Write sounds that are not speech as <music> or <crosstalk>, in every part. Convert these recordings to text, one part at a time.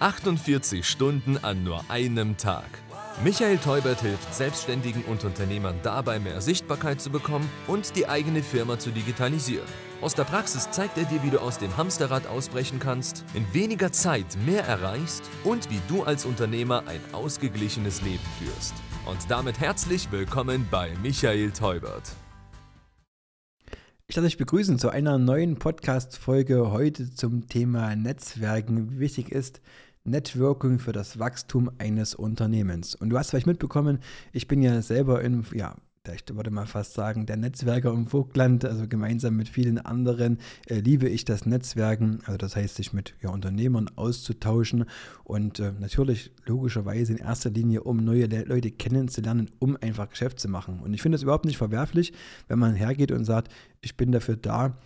48 Stunden an nur einem Tag. Michael Teubert hilft Selbstständigen und Unternehmern dabei, mehr Sichtbarkeit zu bekommen und die eigene Firma zu digitalisieren. Aus der Praxis zeigt er dir, wie du aus dem Hamsterrad ausbrechen kannst, in weniger Zeit mehr erreichst und wie du als Unternehmer ein ausgeglichenes Leben führst. Und damit herzlich willkommen bei Michael Teubert. Ich darf euch begrüßen zu einer neuen Podcast-Folge heute zum Thema Netzwerken. Wichtig ist Networking für das Wachstum eines Unternehmens. Und du hast vielleicht mitbekommen, ich bin ja selber in, ja, ich würde mal fast sagen, der Netzwerker im Vogtland, also gemeinsam mit vielen anderen äh, liebe ich das Netzwerken, also das heißt, sich mit ja, Unternehmern auszutauschen und äh, natürlich logischerweise in erster Linie, um neue Le Leute kennenzulernen, um einfach Geschäft zu machen. Und ich finde es überhaupt nicht verwerflich, wenn man hergeht und sagt, ich bin dafür da,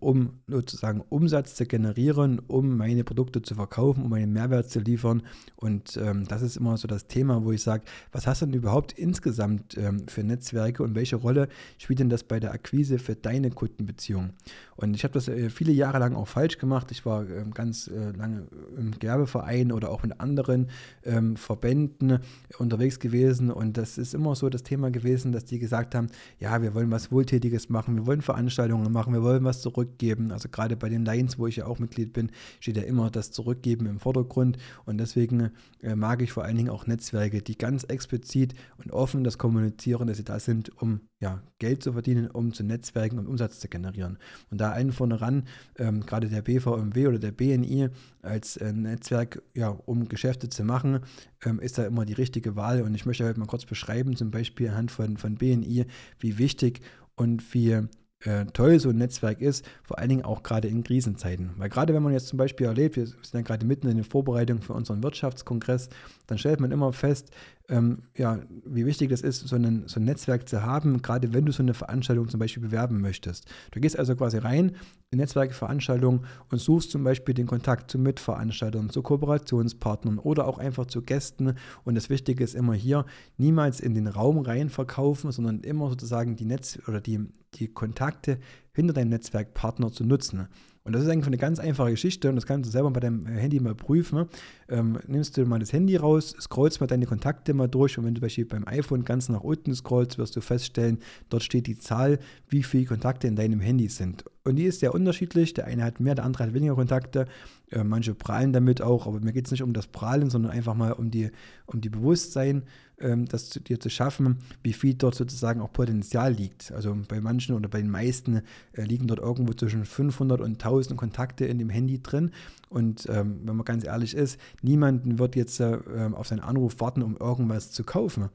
um sozusagen Umsatz zu generieren, um meine Produkte zu verkaufen, um einen Mehrwert zu liefern. Und ähm, das ist immer so das Thema, wo ich sage, was hast du denn überhaupt insgesamt ähm, für Netzwerke und welche Rolle spielt denn das bei der Akquise für deine Kundenbeziehung? Und ich habe das äh, viele Jahre lang auch falsch gemacht. Ich war ähm, ganz äh, lange im Gewerbeverein oder auch mit anderen ähm, Verbänden unterwegs gewesen. Und das ist immer so das Thema gewesen, dass die gesagt haben, ja, wir wollen was Wohltätiges machen, wir wollen Veranstaltungen machen, wir wollen was was zurückgeben. Also gerade bei den Lions, wo ich ja auch Mitglied bin, steht ja immer das Zurückgeben im Vordergrund. Und deswegen äh, mag ich vor allen Dingen auch Netzwerke, die ganz explizit und offen das kommunizieren, dass sie da sind, um ja, Geld zu verdienen, um zu Netzwerken und Umsatz zu generieren. Und da allen vorne ran, ähm, gerade der BVMW oder der BNI als äh, Netzwerk, ja, um Geschäfte zu machen, ähm, ist da immer die richtige Wahl. Und ich möchte heute mal kurz beschreiben, zum Beispiel anhand von, von BNI, wie wichtig und wie äh, toll so ein Netzwerk ist, vor allen Dingen auch gerade in Krisenzeiten. Weil gerade wenn man jetzt zum Beispiel erlebt, wir sind ja gerade mitten in der Vorbereitung für unseren Wirtschaftskongress, dann stellt man immer fest, ähm, ja, wie wichtig das ist, so, einen, so ein Netzwerk zu haben, gerade wenn du so eine Veranstaltung zum Beispiel bewerben möchtest. Du gehst also quasi rein in Netzwerkveranstaltungen und suchst zum Beispiel den Kontakt zu Mitveranstaltern, zu Kooperationspartnern oder auch einfach zu Gästen. Und das Wichtige ist immer hier, niemals in den Raum rein verkaufen, sondern immer sozusagen die Netz- oder die, die Kontakte hinter deinem Netzwerkpartner zu nutzen. Und das ist eigentlich eine ganz einfache Geschichte und das kannst du selber bei deinem Handy mal prüfen. Ähm, nimmst du mal das Handy raus, scrollst mal deine Kontakte mal durch und wenn du zum Beispiel beim iPhone ganz nach unten scrollst, wirst du feststellen, dort steht die Zahl, wie viele Kontakte in deinem Handy sind. Und die ist sehr unterschiedlich. Der eine hat mehr, der andere hat weniger Kontakte. Äh, manche prahlen damit auch, aber mir geht es nicht um das Prahlen, sondern einfach mal um die, um die Bewusstsein, das zu, dir zu schaffen, wie viel dort sozusagen auch Potenzial liegt. Also bei manchen oder bei den meisten äh, liegen dort irgendwo zwischen 500 und 1000 Kontakte in dem Handy drin. Und ähm, wenn man ganz ehrlich ist, niemand wird jetzt äh, ähm, auf seinen Anruf warten, um irgendwas zu kaufen.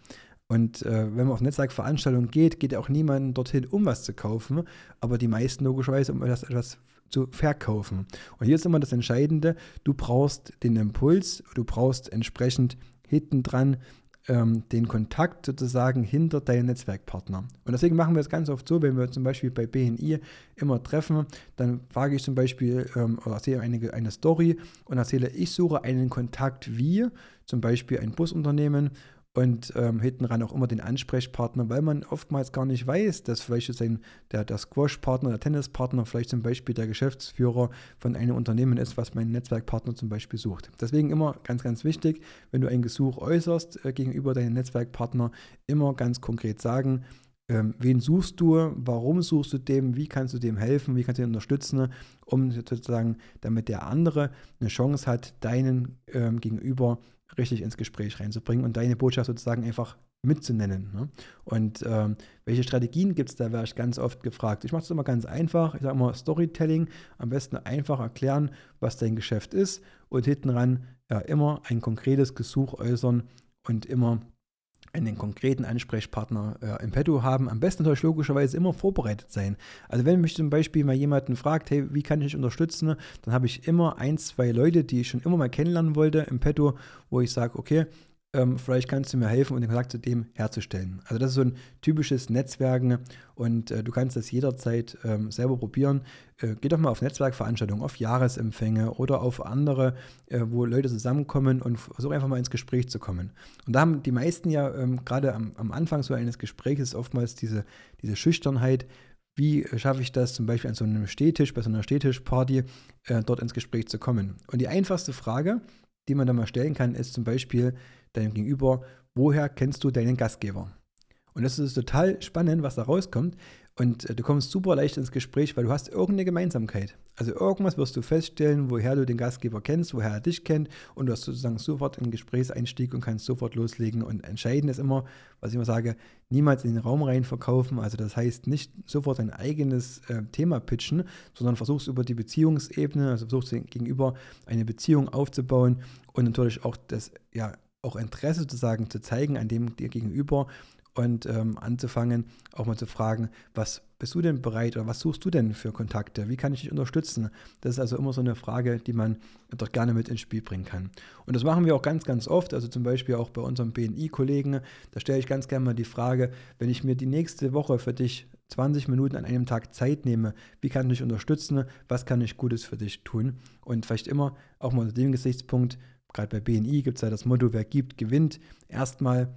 Und äh, wenn man auf Netzwerkveranstaltungen geht, geht auch niemand dorthin, um was zu kaufen, aber die meisten logischerweise, um etwas, etwas zu verkaufen. Und hier ist immer das Entscheidende, du brauchst den Impuls, du brauchst entsprechend hinten dran ähm, den Kontakt sozusagen hinter deinen Netzwerkpartner. Und deswegen machen wir es ganz oft so, wenn wir zum Beispiel bei BNI immer treffen, dann frage ich zum Beispiel ähm, oder erzähle eine, eine Story und erzähle, ich suche einen Kontakt wie zum Beispiel ein Busunternehmen und ähm, hinten ran auch immer den Ansprechpartner, weil man oftmals gar nicht weiß, dass vielleicht sein, der, der Squash-Partner, der Tennispartner vielleicht zum Beispiel der Geschäftsführer von einem Unternehmen ist, was mein Netzwerkpartner zum Beispiel sucht. Deswegen immer ganz, ganz wichtig, wenn du ein Gesuch äußerst äh, gegenüber deinem Netzwerkpartner, immer ganz konkret sagen, ähm, wen suchst du, warum suchst du dem, wie kannst du dem helfen, wie kannst du ihn unterstützen, um sozusagen, damit der andere eine Chance hat, deinen ähm, Gegenüber richtig ins Gespräch reinzubringen und deine Botschaft sozusagen einfach mitzunennen. Ne? Und ähm, welche Strategien gibt es da, wäre ich ganz oft gefragt. Ich mache es immer ganz einfach. Ich sage immer Storytelling, am besten einfach erklären, was dein Geschäft ist und hinten ran ja, immer ein konkretes Gesuch äußern und immer einen konkreten Ansprechpartner äh, im Petto haben. Am besten natürlich logischerweise immer vorbereitet sein. Also wenn mich zum Beispiel mal jemanden fragt, hey, wie kann ich dich unterstützen, dann habe ich immer ein, zwei Leute, die ich schon immer mal kennenlernen wollte im Petto, wo ich sage, okay, ähm, vielleicht kannst du mir helfen, um den Kontakt zu dem herzustellen. Also das ist so ein typisches Netzwerken und äh, du kannst das jederzeit ähm, selber probieren. Äh, geh doch mal auf Netzwerkveranstaltungen, auf Jahresempfänge oder auf andere, äh, wo Leute zusammenkommen und versuch einfach mal ins Gespräch zu kommen. Und da haben die meisten ja ähm, gerade am, am, Anfang so eines Gesprächs oftmals diese, diese Schüchternheit, wie schaffe ich das zum Beispiel an so einem Stehtisch, bei so einer Stehtischparty, äh, dort ins Gespräch zu kommen? Und die einfachste Frage, die man da mal stellen kann, ist zum Beispiel deinem Gegenüber, woher kennst du deinen Gastgeber? Und das ist total spannend, was da rauskommt. Und äh, du kommst super leicht ins Gespräch, weil du hast irgendeine Gemeinsamkeit. Also irgendwas wirst du feststellen, woher du den Gastgeber kennst, woher er dich kennt und du hast sozusagen sofort einen Gesprächseinstieg und kannst sofort loslegen. Und entscheidend ist immer, was ich immer sage, niemals in den Raum rein verkaufen. Also das heißt nicht sofort dein eigenes äh, Thema pitchen, sondern versuchst über die Beziehungsebene, also versuchst gegenüber eine Beziehung aufzubauen und natürlich auch das, ja, auch Interesse sozusagen zu zeigen an dem dir gegenüber und ähm, anzufangen, auch mal zu fragen, was bist du denn bereit oder was suchst du denn für Kontakte? Wie kann ich dich unterstützen? Das ist also immer so eine Frage, die man dort gerne mit ins Spiel bringen kann. Und das machen wir auch ganz, ganz oft, also zum Beispiel auch bei unserem BNI-Kollegen. Da stelle ich ganz gerne mal die Frage, wenn ich mir die nächste Woche für dich 20 Minuten an einem Tag Zeit nehme, wie kann ich dich unterstützen? Was kann ich Gutes für dich tun? Und vielleicht immer auch mal unter dem Gesichtspunkt, gerade bei BNI gibt es ja das Motto, wer gibt, gewinnt. Erstmal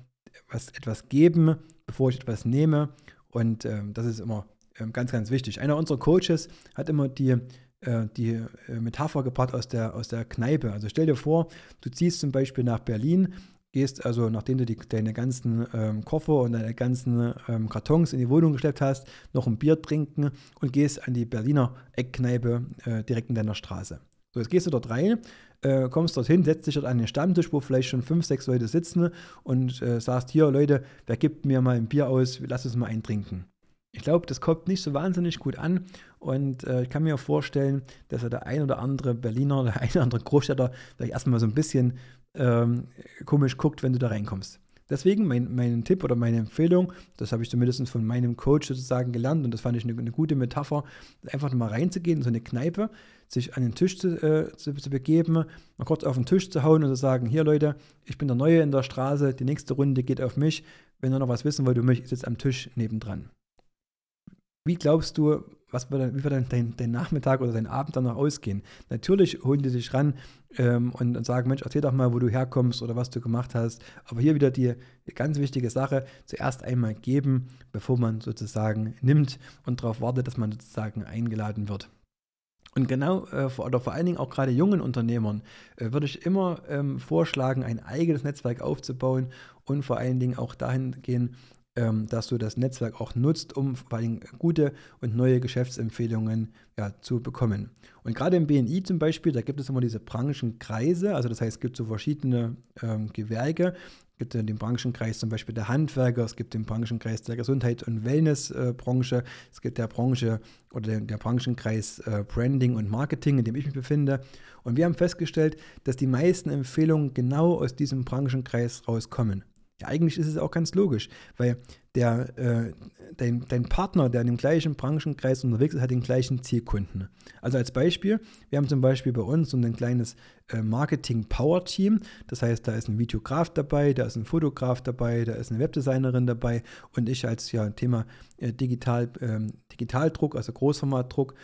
was, etwas geben, bevor ich etwas nehme. Und ähm, das ist immer ähm, ganz, ganz wichtig. Einer unserer Coaches hat immer die, äh, die äh, Metapher gebracht aus der, aus der Kneipe. Also stell dir vor, du ziehst zum Beispiel nach Berlin, gehst also, nachdem du die, deine ganzen ähm, Koffer und deine ganzen ähm, Kartons in die Wohnung geschleppt hast, noch ein Bier trinken und gehst an die Berliner Eckkneipe äh, direkt in deiner Straße. So, jetzt gehst du dort rein, äh, kommst dorthin, setzt dich dort an den Stammtisch, wo vielleicht schon fünf, sechs Leute sitzen und äh, sagst, hier Leute, wer gibt mir mal ein Bier aus, lass uns mal eintrinken. Ich glaube, das kommt nicht so wahnsinnig gut an und äh, ich kann mir vorstellen, dass der ein oder andere Berliner, <laughs> der ein oder andere Großstädter vielleicht erstmal so ein bisschen ähm, komisch guckt, wenn du da reinkommst. Deswegen mein, mein Tipp oder meine Empfehlung, das habe ich zumindest von meinem Coach sozusagen gelernt und das fand ich eine, eine gute Metapher, einfach mal reinzugehen in so eine Kneipe, sich an den Tisch zu, äh, zu, zu, begeben, mal kurz auf den Tisch zu hauen und zu sagen, hier Leute, ich bin der Neue in der Straße, die nächste Runde geht auf mich, wenn ihr noch was wissen wollt, du mich, ich sitze am Tisch nebendran. Wie glaubst du, was wird dann, wie wird dann dein, dein, Nachmittag oder dein Abend dann noch ausgehen? Natürlich holen die dich ran ähm, und, und, sagen, Mensch, erzähl doch mal, wo du herkommst oder was du gemacht hast. Aber hier wieder die, ganz wichtige Sache, zuerst einmal geben, bevor man sozusagen nimmt und darauf wartet, dass man sozusagen eingeladen wird. Und genau, äh, oder vor allen Dingen auch gerade jungen Unternehmern, äh, würde ich immer ähm, vorschlagen, ein eigenes Netzwerk aufzubauen und vor allen Dingen auch dahin gehen, ähm, dass du das Netzwerk auch nutzt, um vor allem gute und neue Geschäftsempfehlungen ja, zu bekommen. Und gerade im BNI zum Beispiel, da gibt es immer diese Branchenkreise, also das heißt, es gibt so verschiedene ähm, Gewerke. Es gibt den Branchenkreis zum Beispiel der Handwerker, es gibt den Branchenkreis der Gesundheit- und Wellnessbranche, äh, es gibt der Branche oder der, der Branchenkreis äh, Branding und Marketing, in dem ich mich befinde. Und wir haben festgestellt, dass die meisten Empfehlungen genau aus diesem Branchenkreis rauskommen. Ja, eigentlich ist es auch ganz logisch, weil der, äh, dein, dein Partner, der in dem gleichen Branchenkreis unterwegs ist, hat den gleichen Zielkunden. Also als Beispiel, wir haben zum Beispiel bei uns so ein kleines äh, Marketing-Power-Team. Das heißt, da ist ein Videograf dabei, da ist ein Fotograf dabei, da ist eine Webdesignerin dabei und ich als ja, Thema äh, Digital, ähm, Digitaldruck, also Großformatdruck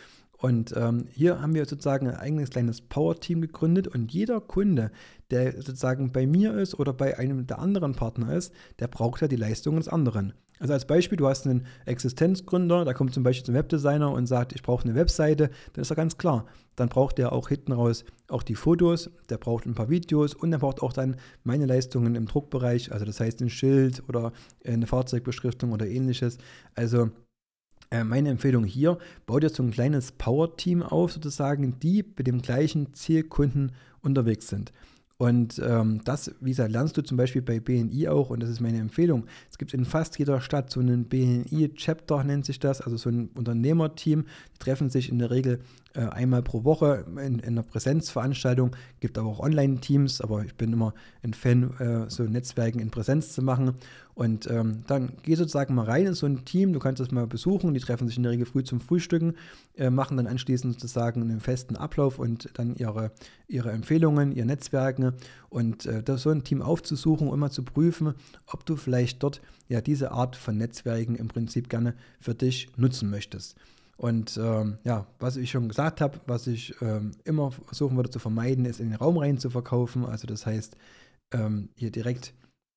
und ähm, hier haben wir sozusagen ein eigenes kleines Power-Team gegründet und jeder Kunde, der sozusagen bei mir ist oder bei einem der anderen Partner ist, der braucht ja die Leistungen des anderen. Also als Beispiel, du hast einen Existenzgründer, der kommt zum Beispiel zum Webdesigner und sagt, ich brauche eine Webseite, dann ist ja ganz klar, dann braucht er auch hinten raus auch die Fotos, der braucht ein paar Videos und er braucht auch dann meine Leistungen im Druckbereich, also das heißt ein Schild oder eine Fahrzeugbeschriftung oder ähnliches. Also meine Empfehlung hier, bau dir so ein kleines Power-Team auf, sozusagen, die mit dem gleichen Zielkunden unterwegs sind. Und ähm, das, wie gesagt, lernst du zum Beispiel bei BNI auch, und das ist meine Empfehlung. Es gibt in fast jeder Stadt so einen BNI-Chapter, nennt sich das, also so ein Unternehmerteam. Die treffen sich in der Regel äh, einmal pro Woche in, in, einer Präsenzveranstaltung. Gibt aber auch Online-Teams, aber ich bin immer ein Fan, äh, so Netzwerken in Präsenz zu machen. Und ähm, dann geh sozusagen mal rein in so ein Team, du kannst das mal besuchen, die treffen sich in der Regel früh zum Frühstücken, äh, machen dann anschließend sozusagen einen festen Ablauf und dann ihre, ihre Empfehlungen, ihr Netzwerken und äh, das so ein Team aufzusuchen und mal zu prüfen, ob du vielleicht dort ja diese Art von Netzwerken im Prinzip gerne für dich nutzen möchtest. Und ähm, ja, was ich schon gesagt habe, was ich ähm, immer versuchen würde zu vermeiden, ist in den Raum rein zu verkaufen. Also das heißt, ähm, hier direkt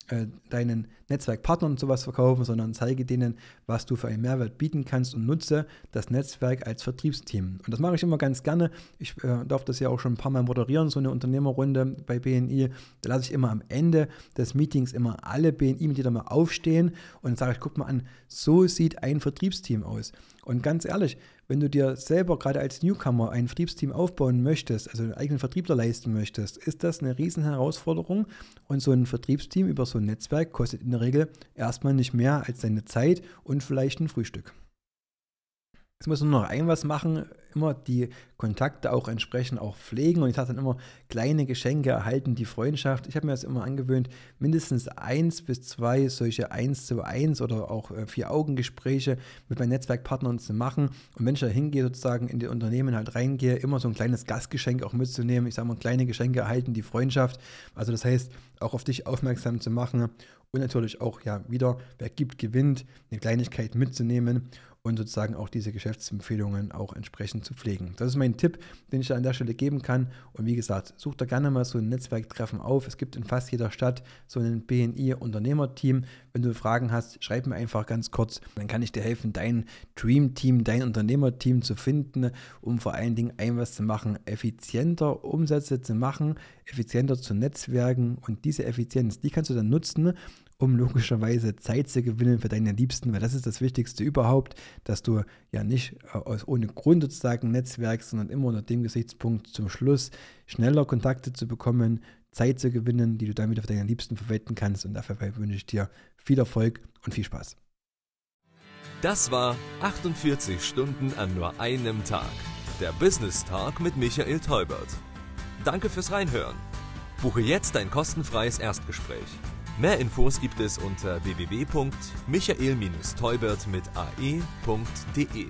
äh, deinen Netzwerkpartnern sowas verkaufen, sondern zeige denen, was du für einen Mehrwert bieten kannst und nutze das Netzwerk als Vertriebsteam. Und das mache ich immer ganz gerne. Ich äh, darf das ja auch schon ein paar Mal moderieren, so eine Unternehmerrunde bei BNI. Da lasse ich immer am Ende des Meetings immer alle BNI-Mitglieder mal aufstehen und sage ich, guck mal an, so sieht ein Vertriebsteam aus. Und ganz ehrlich, wenn du dir selber gerade als Newcomer ein Vertriebsteam aufbauen möchtest, also einen eigenen Vertriebler leisten möchtest, ist das eine riesen Herausforderung. Und so ein Vertriebsteam über so ein Netzwerk kostet in der Regel erstmal nicht mehr als deine Zeit und vielleicht ein Frühstück. Jetzt muss man noch ein was machen, immer die Kontakte auch entsprechend auch pflegen und ich sage dann immer, kleine Geschenke erhalten die Freundschaft. Ich habe mir das immer angewöhnt, mindestens eins bis zwei solche eins zu eins oder auch äh, vier Augengespräche mit meinen Netzwerkpartnern zu machen und wenn ich da hingehe, sozusagen in die Unternehmen halt reingehe, immer so ein kleines Gastgeschenk auch mitzunehmen. Ich sage mal, kleine Geschenke erhalten die Freundschaft. Also das heißt, auch auf dich aufmerksam zu machen und natürlich auch ja wieder, wer gibt, gewinnt, eine Kleinigkeit mitzunehmen und sozusagen auch diese Geschäftsempfehlungen auch entsprechend zu pflegen. Das ist mein Tipp, den ich an der Stelle geben kann. Und wie gesagt, such da gerne mal so ein Netzwerktreffen auf. Es gibt in fast jeder Stadt so ein BNI-Unternehmerteam. Wenn du Fragen hast, schreib mir einfach ganz kurz. Dann kann ich dir helfen, dein Dream-Team, dein Unternehmerteam zu finden, um vor allen Dingen ein was zu machen, effizienter Umsätze zu machen, effizienter zu netzwerken. Und diese Effizienz, die kannst du dann nutzen, um logischerweise Zeit zu gewinnen für deine Liebsten, weil das ist das Wichtigste überhaupt, dass du ja nicht äh, aus ohne Grund sozusagen netzwerkst, sondern immer unter dem Gesichtspunkt zum Schluss schneller Kontakte zu bekommen, Zeit zu gewinnen, die du dann wieder für deine Liebsten verwenden kannst. Und dafür wünsche ich dir viel Erfolg und viel Spaß. Das war 48 Stunden an nur einem Tag. Der Business Talk mit Michael Teubert. Danke fürs Reinhören. Buche jetzt dein kostenfreies Erstgespräch. Mehr Infos gibt es unter www.michael-teubert mit ae.de.